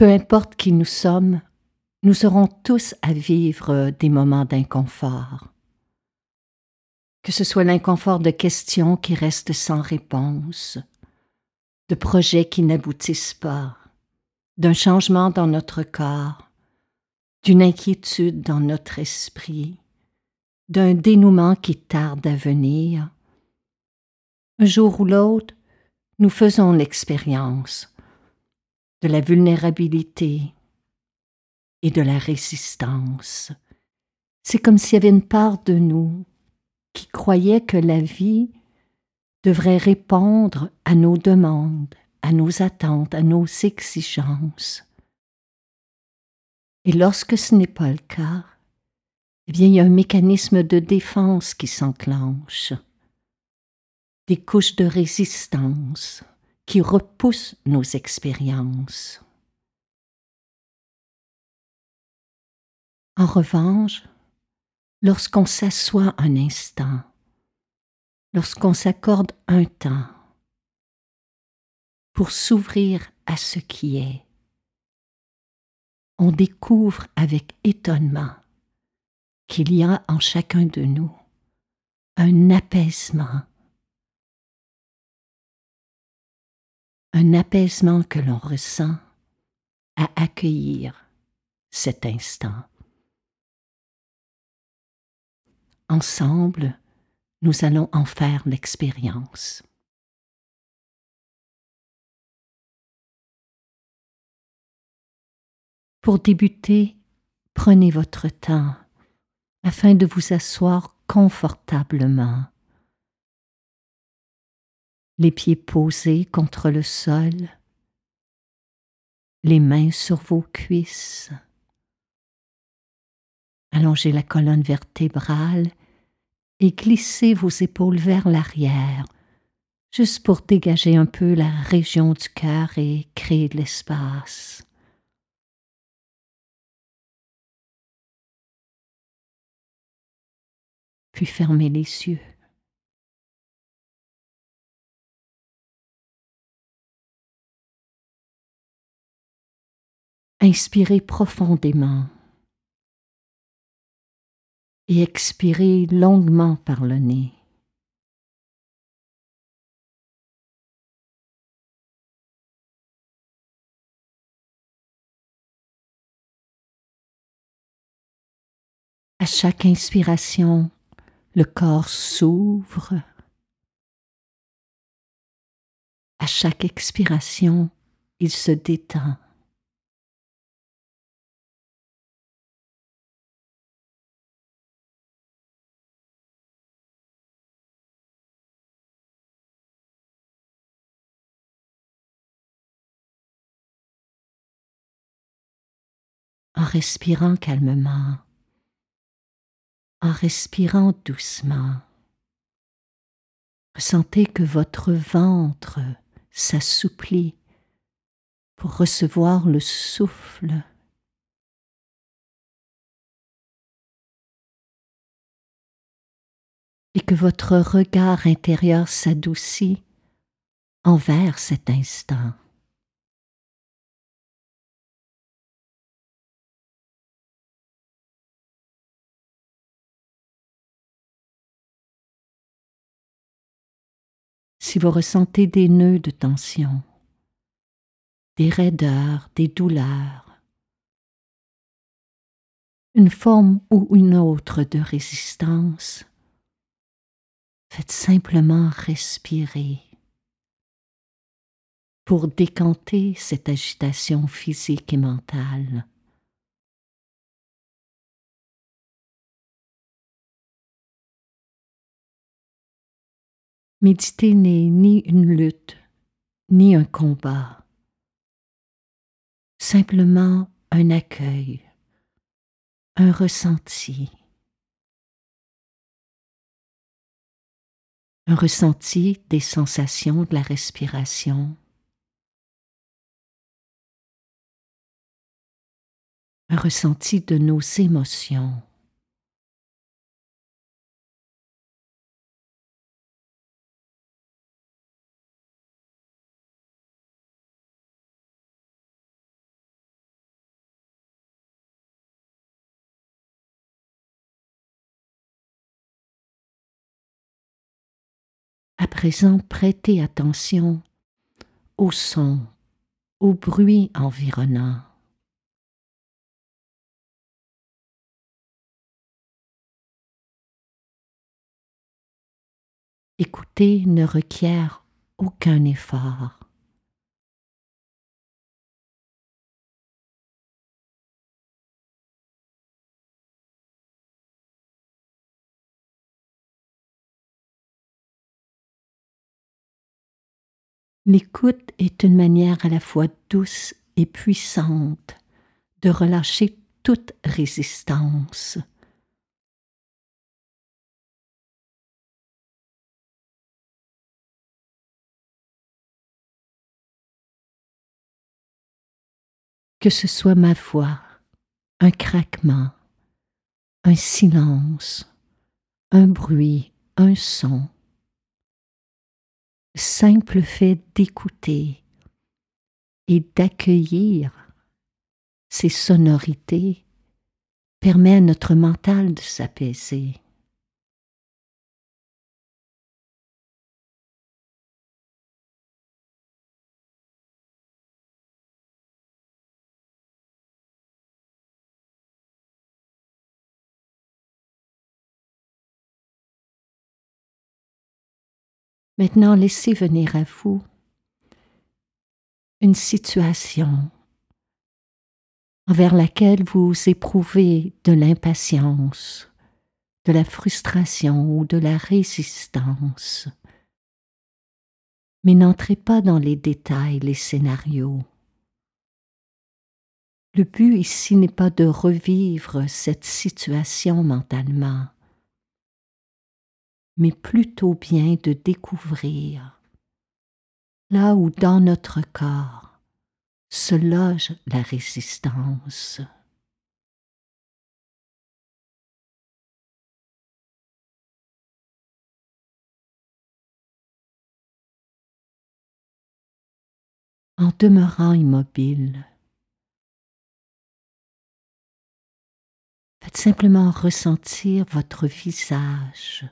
Peu importe qui nous sommes, nous aurons tous à vivre des moments d'inconfort. Que ce soit l'inconfort de questions qui restent sans réponse, de projets qui n'aboutissent pas, d'un changement dans notre corps, d'une inquiétude dans notre esprit, d'un dénouement qui tarde à venir. Un jour ou l'autre, nous faisons l'expérience de la vulnérabilité et de la résistance. C'est comme s'il y avait une part de nous qui croyait que la vie devrait répondre à nos demandes, à nos attentes, à nos exigences. Et lorsque ce n'est pas le cas, eh bien, il y a un mécanisme de défense qui s'enclenche, des couches de résistance, qui repousse nos expériences. En revanche, lorsqu'on s'assoit un instant, lorsqu'on s'accorde un temps pour s'ouvrir à ce qui est, on découvre avec étonnement qu'il y a en chacun de nous un apaisement un apaisement que l'on ressent à accueillir cet instant. Ensemble, nous allons en faire l'expérience. Pour débuter, prenez votre temps afin de vous asseoir confortablement les pieds posés contre le sol, les mains sur vos cuisses. Allongez la colonne vertébrale et glissez vos épaules vers l'arrière, juste pour dégager un peu la région du cœur et créer de l'espace. Puis fermez les yeux. Inspirez profondément et expirez longuement par le nez. À chaque inspiration, le corps s'ouvre. À chaque expiration, il se détend. Respirant calmement, en respirant doucement. Ressentez que votre ventre s'assouplit pour recevoir le souffle. Et que votre regard intérieur s'adoucit envers cet instant. Si vous ressentez des nœuds de tension, des raideurs, des douleurs, une forme ou une autre de résistance, faites simplement respirer pour décanter cette agitation physique et mentale. Méditer n'est ni une lutte, ni un combat, simplement un accueil, un ressenti. Un ressenti des sensations de la respiration, un ressenti de nos émotions. Présent prêtez attention aux sons, aux bruits environnants. Écouter ne requiert aucun effort. L'écoute est une manière à la fois douce et puissante de relâcher toute résistance. Que ce soit ma voix, un craquement, un silence, un bruit, un son, simple fait d'écouter et d'accueillir ces sonorités permet à notre mental de s'apaiser. Maintenant, laissez venir à vous une situation envers laquelle vous éprouvez de l'impatience, de la frustration ou de la résistance. Mais n'entrez pas dans les détails, les scénarios. Le but ici n'est pas de revivre cette situation mentalement, mais plutôt bien de découvrir là où dans notre corps se loge la résistance. En demeurant immobile, faites simplement ressentir votre visage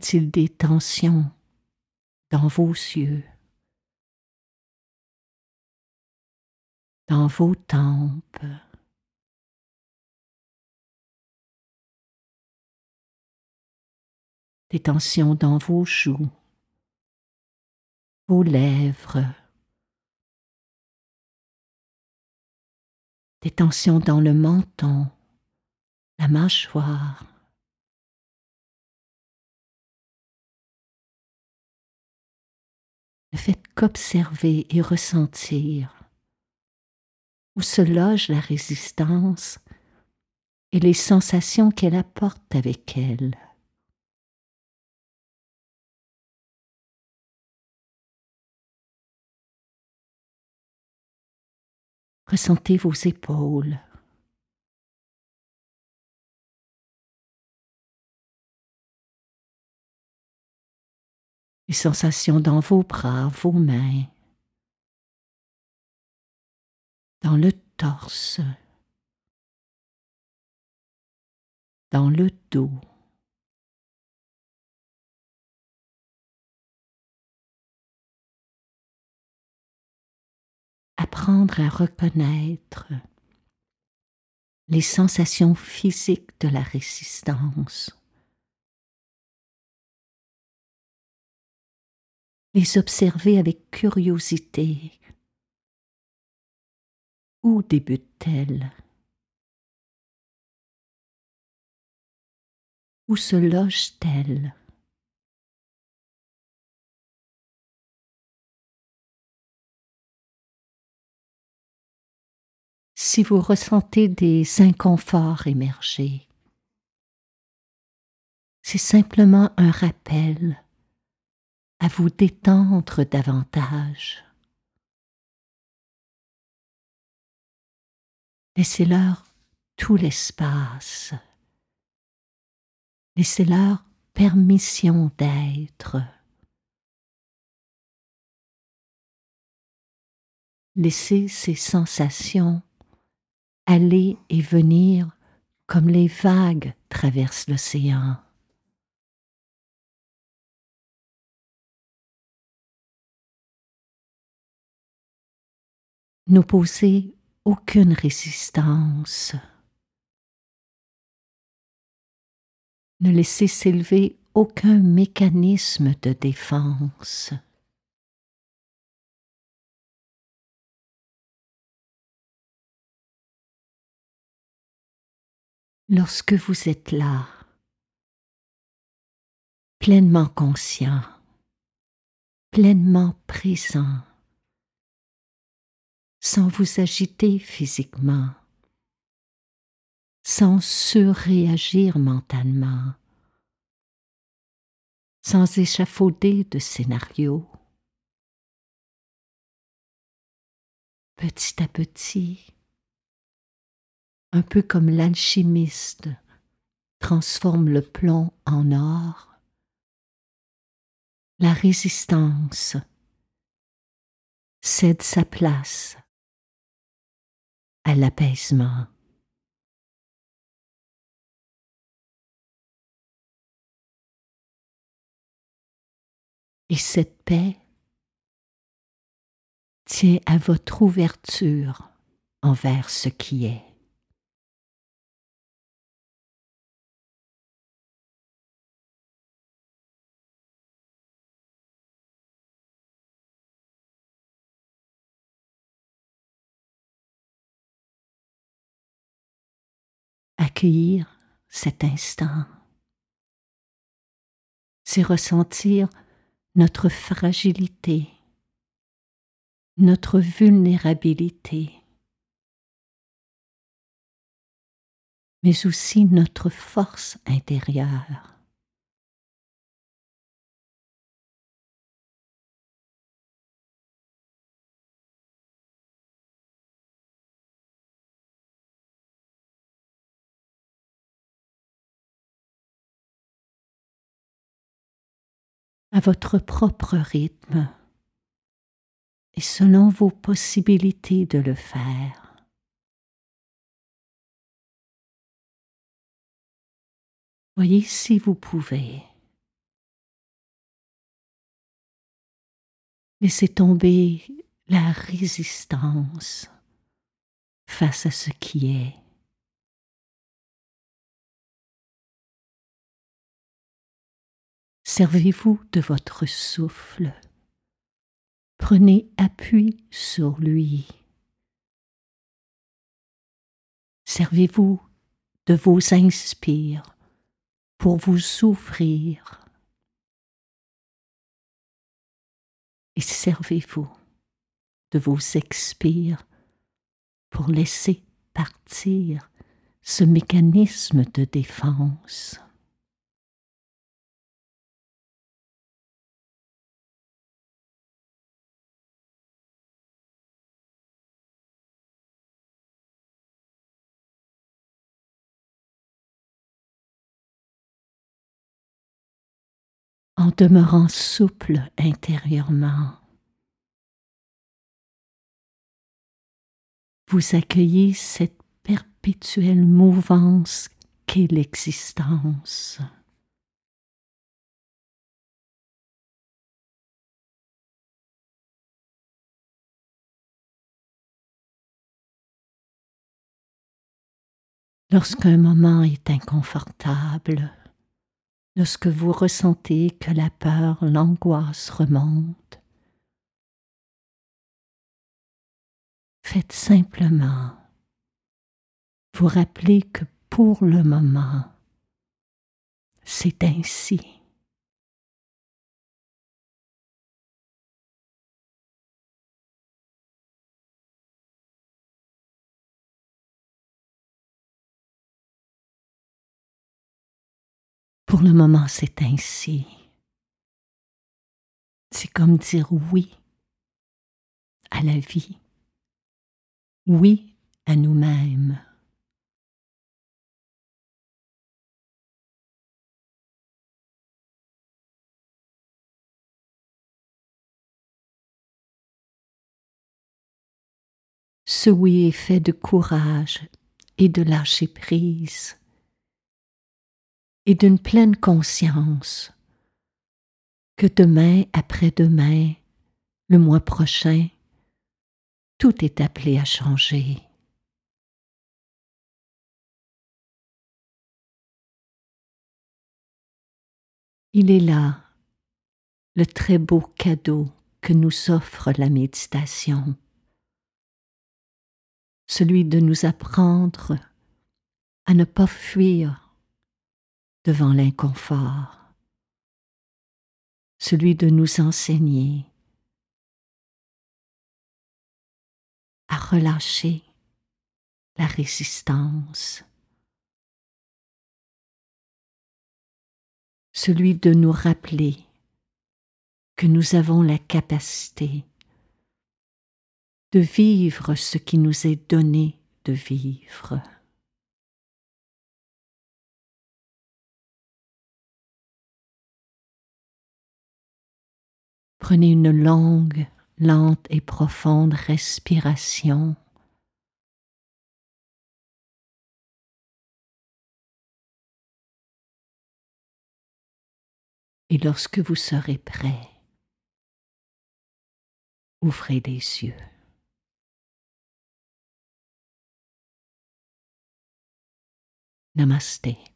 a-t-il des tensions dans vos yeux, dans vos tempes? Des tensions dans vos joues, vos lèvres, des tensions dans le menton, la mâchoire, Ne faites qu'observer et ressentir où se loge la résistance et les sensations qu'elle apporte avec elle. Ressentez vos épaules. Les sensations dans vos bras, vos mains, dans le torse, dans le dos. Apprendre à reconnaître les sensations physiques de la résistance. Les observer avec curiosité. Où débute-t-elle? Où se loge-t-elle? Si vous ressentez des inconforts émerger, c'est simplement un rappel à vous détendre davantage. Laissez-leur tout l'espace. Laissez-leur permission d'être. Laissez ces sensations aller et venir comme les vagues traversent l'océan. N'opposez aucune résistance. Ne laissez s'élever aucun mécanisme de défense. Lorsque vous êtes là, pleinement conscient, pleinement présent, sans vous agiter physiquement, sans surréagir mentalement, sans échafauder de scénario. Petit à petit, un peu comme l'alchimiste transforme le plomb en or, la résistance cède sa place à l'apaisement. Et cette paix tient à votre ouverture envers ce qui est. accueillir cet instant. C'est ressentir notre fragilité, notre vulnérabilité, mais aussi notre force intérieure. À votre propre rythme et selon vos possibilités de le faire. Voyez si vous pouvez. Laissez tomber la résistance face à ce qui est. Servez-vous de votre souffle. Prenez appui sur lui. Servez-vous de vos inspires pour vous ouvrir. Et servez-vous de vos expires pour laisser partir ce mécanisme de défense. En demeurant souple intérieurement. Vous accueillez cette perpétuelle mouvance qu'est l'existence. Lorsqu'un moment est inconfortable, lorsque vous ressentez que la peur, l'angoisse remonte. Faites simplement vous rappeler que pour le moment, c'est ainsi. Pour le moment, c'est ainsi. C'est comme dire oui à la vie, oui à nous-mêmes. Ce oui est fait de courage et de lâcher prise et d'une pleine conscience que demain, après-demain, le mois prochain, tout est appelé à changer. Il est là, le très beau cadeau que nous offre la méditation, celui de nous apprendre à ne pas fuir devant l'inconfort, celui de nous enseigner à relâcher la résistance, celui de nous rappeler que nous avons la capacité de vivre ce qui nous est donné de vivre. Prenez une longue, lente et profonde respiration. Et lorsque vous serez prêt, ouvrez les yeux. Namaste.